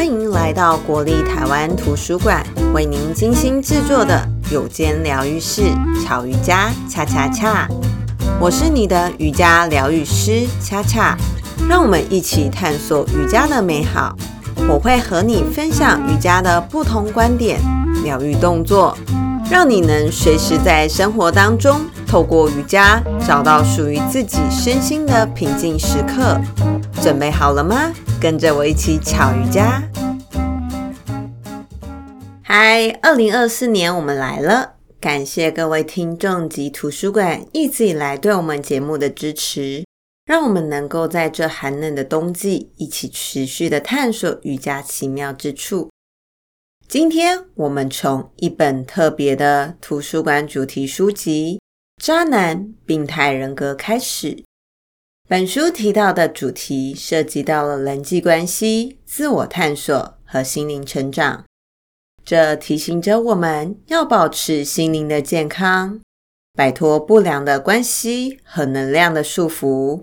欢迎来到国立台湾图书馆，为您精心制作的有间疗愈室巧瑜伽恰恰恰。我是你的瑜伽疗愈师恰恰，让我们一起探索瑜伽的美好。我会和你分享瑜伽的不同观点、疗愈动作，让你能随时在生活当中透过瑜伽找到属于自己身心的平静时刻。准备好了吗？跟着我一起巧瑜伽。嗨，二零二四年我们来了，感谢各位听众及图书馆一直以来对我们节目的支持，让我们能够在这寒冷的冬季一起持续的探索瑜伽奇妙之处。今天我们从一本特别的图书馆主题书籍《渣男病态人格》开始。本书提到的主题涉及到了人际关系、自我探索和心灵成长，这提醒着我们要保持心灵的健康，摆脱不良的关系和能量的束缚。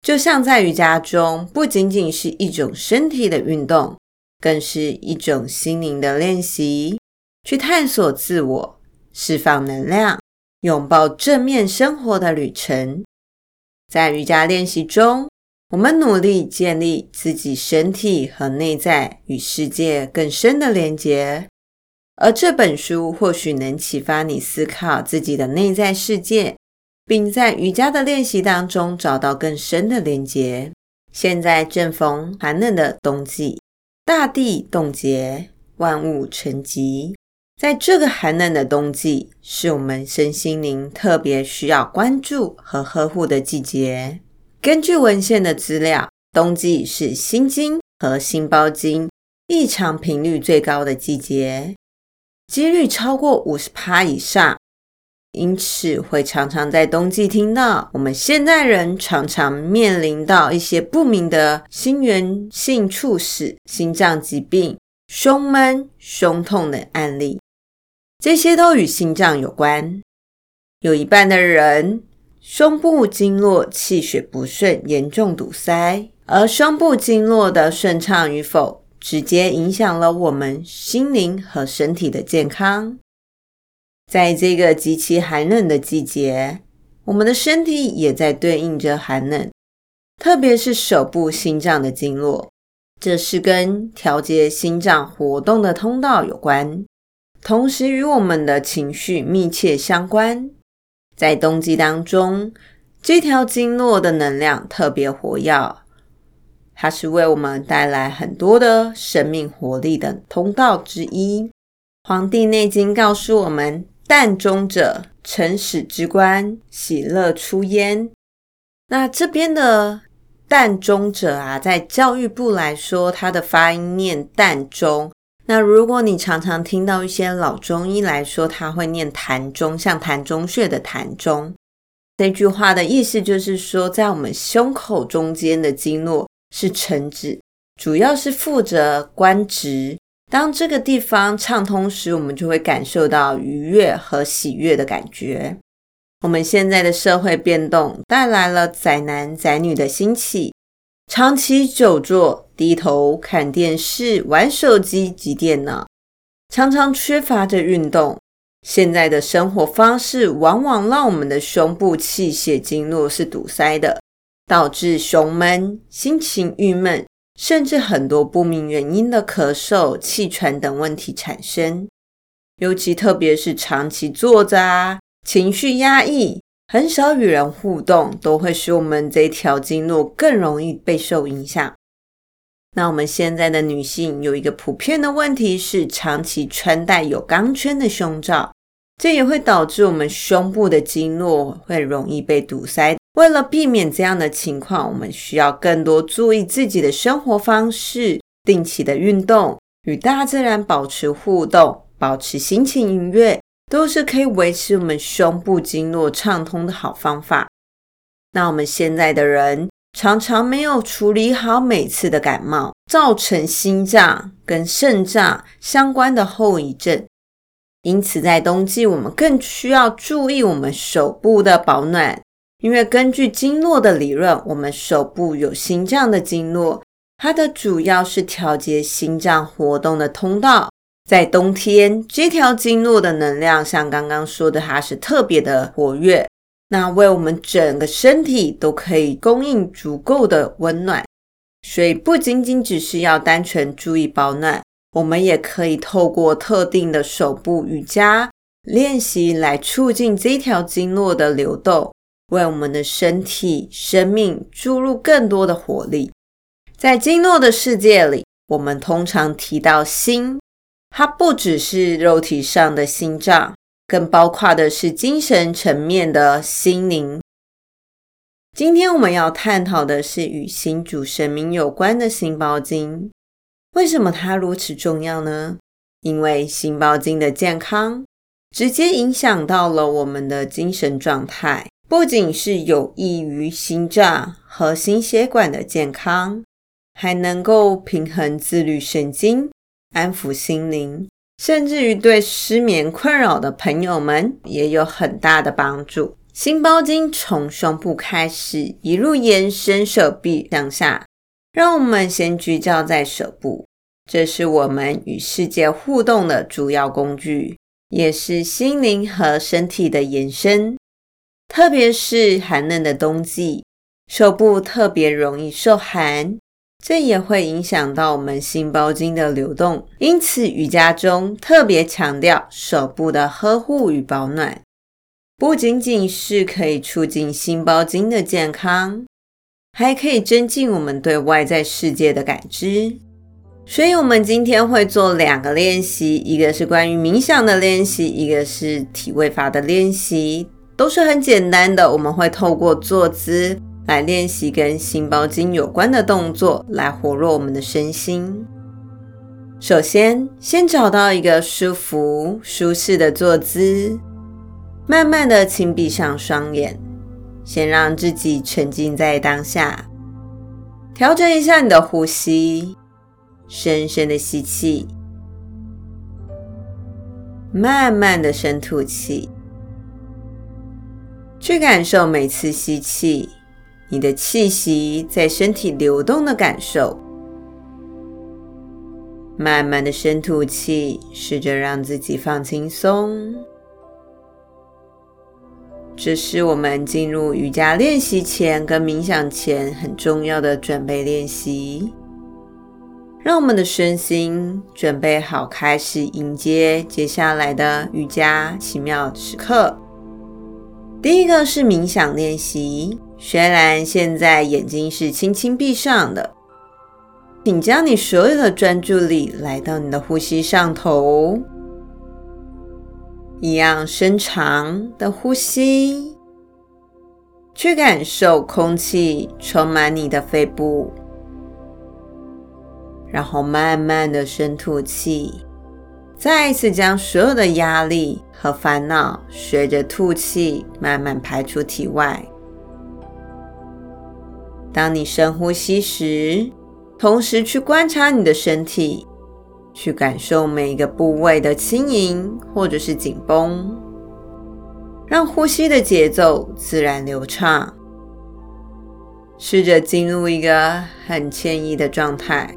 就像在瑜伽中，不仅仅是一种身体的运动，更是一种心灵的练习，去探索自我、释放能量、拥抱正面生活的旅程。在瑜伽练习中，我们努力建立自己身体和内在与世界更深的连结，而这本书或许能启发你思考自己的内在世界，并在瑜伽的练习当中找到更深的连结。现在正逢寒冷的冬季，大地冻结，万物沉寂。在这个寒冷的冬季，是我们身心灵特别需要关注和呵护的季节。根据文献的资料，冬季是心经和心包经异常频率最高的季节，几率超过五十趴以上。因此，会常常在冬季听到我们现代人常常面临到一些不明的心源性猝死、心脏疾病、胸闷、胸痛的案例。这些都与心脏有关，有一半的人胸部经络气血不顺，严重堵塞，而胸部经络的顺畅与否，直接影响了我们心灵和身体的健康。在这个极其寒冷的季节，我们的身体也在对应着寒冷，特别是手部心脏的经络，这是跟调节心脏活动的通道有关。同时与我们的情绪密切相关，在冬季当中，这条经络的能量特别活跃，它是为我们带来很多的生命活力的通道之一。《黄帝内经》告诉我们：“膻中者，成始之官，喜乐出焉。”那这边的“膻中者”啊，在教育部来说，它的发音念“膻中”。那如果你常常听到一些老中医来说，他会念痰中，像痰中穴的痰中，这句话的意思就是说，在我们胸口中间的经络是承子，主要是负责官职。当这个地方畅通时，我们就会感受到愉悦和喜悦的感觉。我们现在的社会变动带来了宅男宅女的兴起。长期久坐、低头看电视、玩手机及电脑，常常缺乏着运动。现在的生活方式往往让我们的胸部气血经络是堵塞的，导致胸闷、心情郁闷，甚至很多不明原因的咳嗽、气喘等问题产生。尤其特别是长期坐着啊，情绪压抑。很少与人互动，都会使我们这条经络更容易被受影响。那我们现在的女性有一个普遍的问题是，长期穿戴有钢圈的胸罩，这也会导致我们胸部的经络会容易被堵塞。为了避免这样的情况，我们需要更多注意自己的生活方式，定期的运动，与大自然保持互动，保持心情愉悦。都是可以维持我们胸部经络畅通的好方法。那我们现在的人常常没有处理好每次的感冒，造成心脏跟肾脏相关的后遗症。因此，在冬季我们更需要注意我们手部的保暖，因为根据经络的理论，我们手部有心脏的经络它的主要是调节心脏活动的通道。在冬天，这条经络的能量，像刚刚说的，它是特别的活跃，那为我们整个身体都可以供应足够的温暖。所以，不仅仅只是要单纯注意保暖，我们也可以透过特定的手部瑜伽练习来促进这条经络的流动，为我们的身体、生命注入更多的活力。在经络的世界里，我们通常提到心，它不只是肉体上的心脏，更包括的是精神层面的心灵。今天我们要探讨的是与心主神明有关的心包经。为什么它如此重要呢？因为心包经的健康，直接影响到了我们的精神状态，不仅是有益于心脏和心血管的健康。还能够平衡自律神经，安抚心灵，甚至于对失眠困扰的朋友们也有很大的帮助。心包经从胸部开始，一路延伸手臂向下。让我们先聚焦在手部，这是我们与世界互动的主要工具，也是心灵和身体的延伸。特别是寒冷的冬季，手部特别容易受寒。这也会影响到我们心包经的流动，因此瑜伽中特别强调手部的呵护与保暖，不仅仅是可以促进心包经的健康，还可以增进我们对外在世界的感知。所以，我们今天会做两个练习，一个是关于冥想的练习，一个是体位法的练习，都是很简单的。我们会透过坐姿。来练习跟心包经有关的动作，来活络我们的身心。首先，先找到一个舒服、舒适的坐姿，慢慢的轻闭上双眼，先让自己沉浸在当下。调整一下你的呼吸，深深的吸气，慢慢的深吐气，去感受每次吸气。你的气息在身体流动的感受，慢慢的深吐气，试着让自己放轻松。这是我们进入瑜伽练习前跟冥想前很重要的准备练习，让我们的身心准备好，开始迎接接下来的瑜伽奇妙时刻。第一个是冥想练习。虽然现在眼睛是轻轻闭上的，请将你所有的专注力来到你的呼吸上头，一样深长的呼吸，去感受空气充满你的肺部，然后慢慢的深吐气，再一次将所有的压力和烦恼随着吐气慢慢排出体外。当你深呼吸时，同时去观察你的身体，去感受每一个部位的轻盈或者是紧绷，让呼吸的节奏自然流畅。试着进入一个很惬意的状态。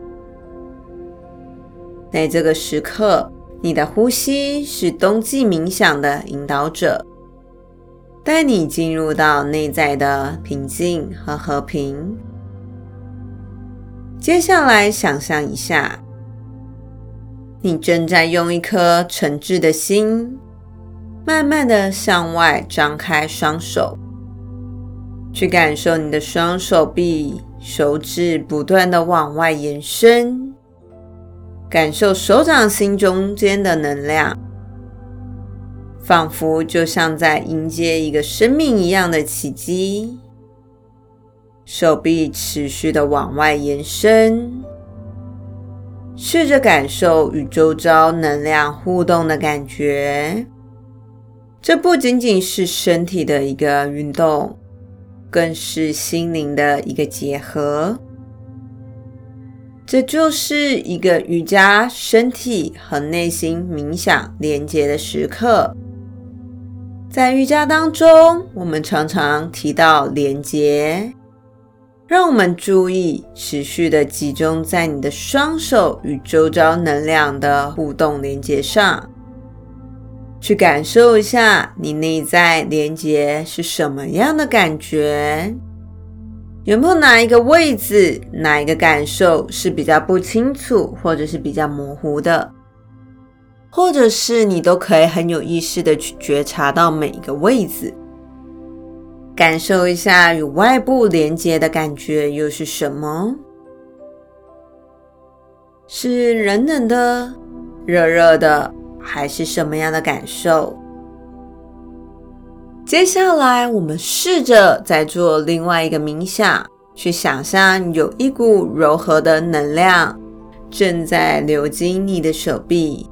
在这个时刻，你的呼吸是冬季冥想的引导者。带你进入到内在的平静和和平。接下来，想象一下，你正在用一颗诚挚的心，慢慢的向外张开双手，去感受你的双手臂、手指不断的往外延伸，感受手掌心中间的能量。仿佛就像在迎接一个生命一样的奇迹，手臂持续的往外延伸，试着感受与周遭能量互动的感觉。这不仅仅是身体的一个运动，更是心灵的一个结合。这就是一个瑜伽身体和内心冥想连接的时刻。在瑜伽当中，我们常常提到连接，让我们注意持续的集中在你的双手与周遭能量的互动连接上，去感受一下你内在连接是什么样的感觉。有没有哪一个位置、哪一个感受是比较不清楚，或者是比较模糊的？或者是你都可以很有意识的去觉察到每一个位置。感受一下与外部连接的感觉又是什么？是冷冷的、热热的，还是什么样的感受？接下来，我们试着再做另外一个冥想，去想象有一股柔和的能量正在流经你的手臂，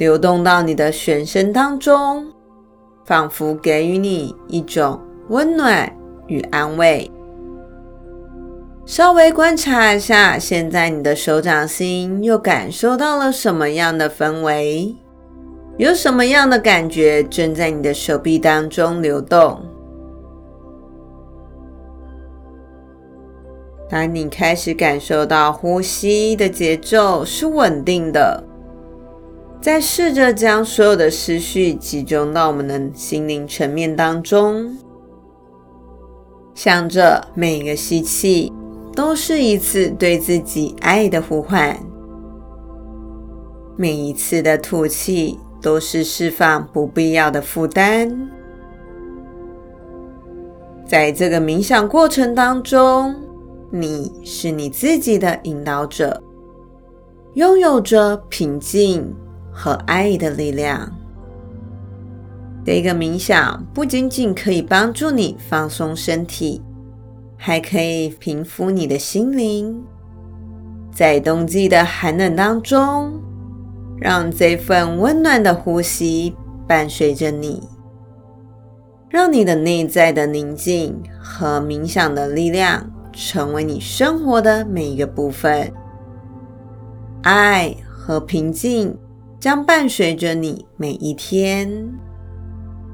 流动到你的全身当中，仿佛给予你一种。温暖与安慰。稍微观察一下，现在你的手掌心又感受到了什么样的氛围？有什么样的感觉正在你的手臂当中流动？当你开始感受到呼吸的节奏是稳定的，再试着将所有的思绪集中到我们的心灵层面当中。想着每一个吸气都是一次对自己爱的呼唤，每一次的吐气都是释放不必要的负担。在这个冥想过程当中，你是你自己的引导者，拥有着平静和爱的力量。这个冥想不仅仅可以帮助你放松身体，还可以平复你的心灵。在冬季的寒冷当中，让这份温暖的呼吸伴随着你，让你的内在的宁静和冥想的力量成为你生活的每一个部分。爱和平静将伴随着你每一天。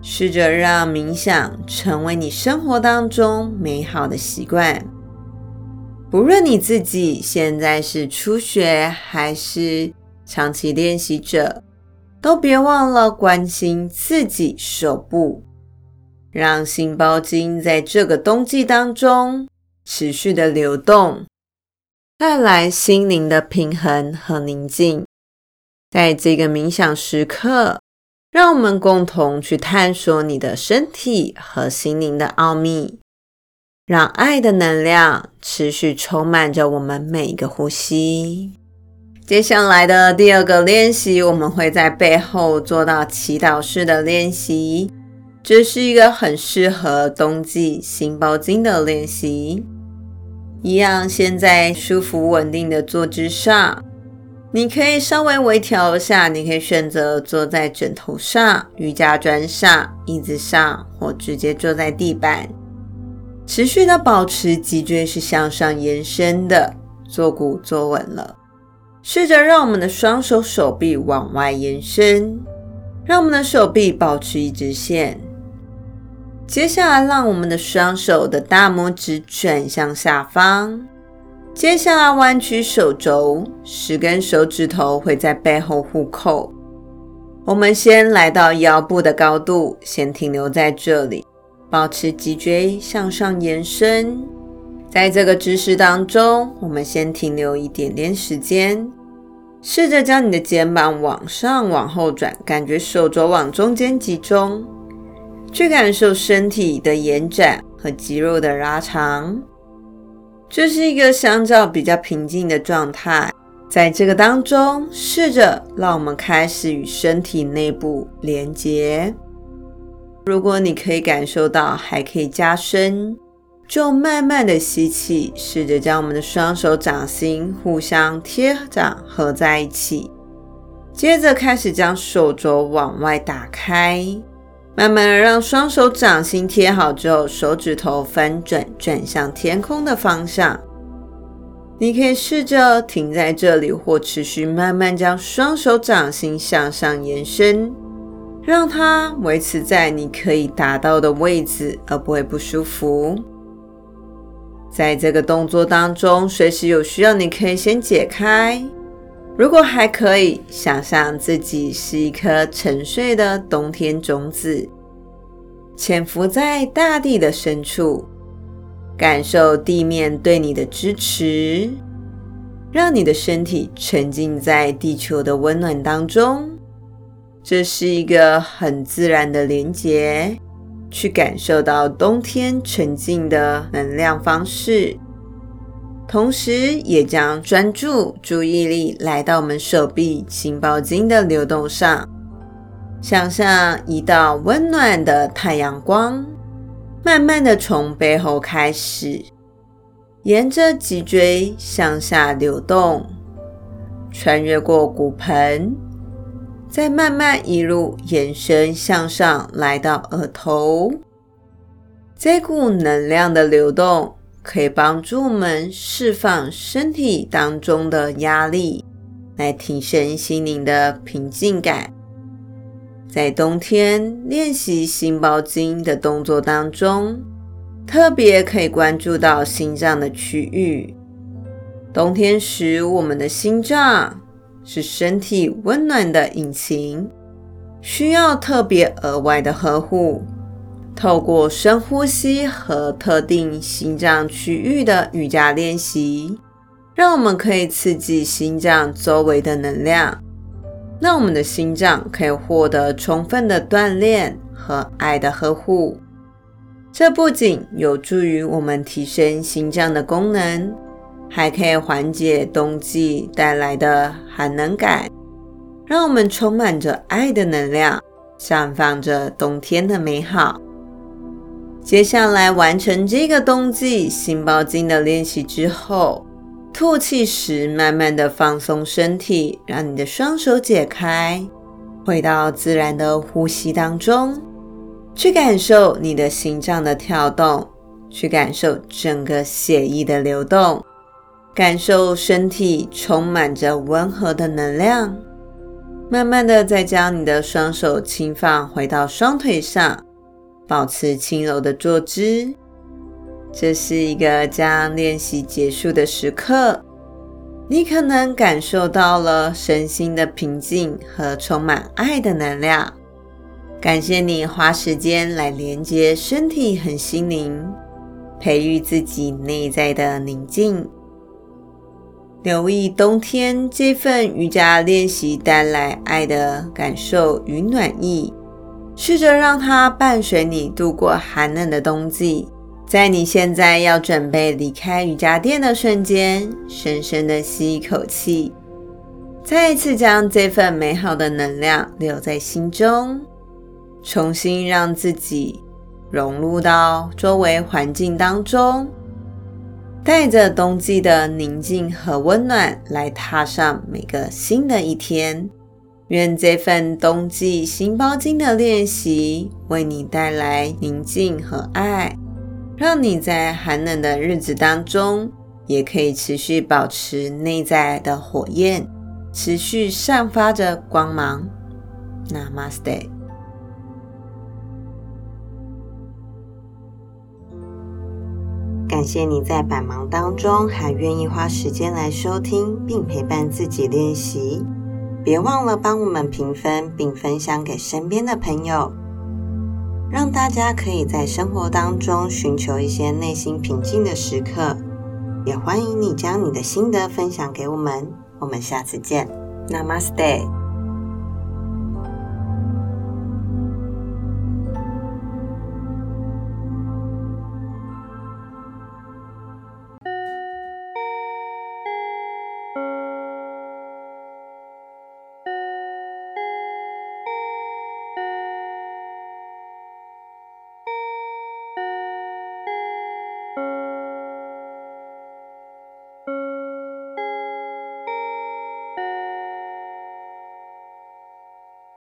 试着让冥想成为你生活当中美好的习惯。不论你自己现在是初学还是长期练习者，都别忘了关心自己手部，让心包经在这个冬季当中持续的流动，带来心灵的平衡和宁静。在这个冥想时刻。让我们共同去探索你的身体和心灵的奥秘，让爱的能量持续充满着我们每一个呼吸。接下来的第二个练习，我们会在背后做到祈祷式的练习，这是一个很适合冬季心包经的练习。一样，现在舒服稳定的坐姿上。你可以稍微微调一下，你可以选择坐在枕头上、瑜伽砖上、椅子上，或直接坐在地板。持续的保持脊椎是向上延伸的，坐骨坐稳了。试着让我们的双手手臂往外延伸，让我们的手臂保持一直线。接下来，让我们的双手的大拇指转向下方。接下来弯曲手肘，十根手指头会在背后互扣。我们先来到腰部的高度，先停留在这里，保持脊椎向上延伸。在这个姿势当中，我们先停留一点点时间，试着将你的肩膀往上、往后转，感觉手肘往中间集中，去感受身体的延展和肌肉的拉长。这是一个相较比较平静的状态，在这个当中，试着让我们开始与身体内部连接。如果你可以感受到还可以加深，就慢慢的吸气，试着将我们的双手掌心互相贴掌合在一起，接着开始将手肘往外打开。慢慢让双手掌心贴好之后，手指头翻转，转向天空的方向。你可以试着停在这里，或持续慢慢将双手掌心向上延伸，让它维持在你可以达到的位置，而不会不舒服。在这个动作当中，随时有需要，你可以先解开。如果还可以，想象自己是一颗沉睡的冬天种子，潜伏在大地的深处，感受地面对你的支持，让你的身体沉浸在地球的温暖当中。这是一个很自然的连结。去感受到冬天沉静的能量方式，同时也将专注注意力来到我们手臂心包经的流动上，想象一道温暖的太阳光，慢慢的从背后开始，沿着脊椎向下流动，穿越过骨盆。再慢慢一路延伸向上，来到额头。这股能量的流动可以帮助我们释放身体当中的压力，来提升心灵的平静感。在冬天练习心包经的动作当中，特别可以关注到心脏的区域。冬天时，我们的心脏。是身体温暖的引擎，需要特别额外的呵护。透过深呼吸和特定心脏区域的瑜伽练习，让我们可以刺激心脏周围的能量，让我们的心脏可以获得充分的锻炼和爱的呵护。这不仅有助于我们提升心脏的功能。还可以缓解冬季带来的寒冷感，让我们充满着爱的能量，绽放着冬天的美好。接下来完成这个冬季心包经的练习之后，吐气时慢慢的放松身体，让你的双手解开，回到自然的呼吸当中，去感受你的心脏的跳动，去感受整个血液的流动。感受身体充满着温和的能量，慢慢的再将你的双手轻放回到双腿上，保持轻柔的坐姿。这是一个将练习结束的时刻，你可能感受到了身心的平静和充满爱的能量。感谢你花时间来连接身体和心灵，培育自己内在的宁静。留意冬天这份瑜伽练习带来爱的感受与暖意，试着让它伴随你度过寒冷的冬季。在你现在要准备离开瑜伽垫的瞬间，深深的吸一口气，再一次将这份美好的能量留在心中，重新让自己融入到周围环境当中。带着冬季的宁静和温暖来踏上每个新的一天，愿这份冬季心包经的练习为你带来宁静和爱，让你在寒冷的日子当中也可以持续保持内在的火焰，持续散发着光芒。Namaste。感谢你在百忙当中还愿意花时间来收听并陪伴自己练习，别忘了帮我们评分并分享给身边的朋友，让大家可以在生活当中寻求一些内心平静的时刻。也欢迎你将你的心得分享给我们，我们下次见，Namaste。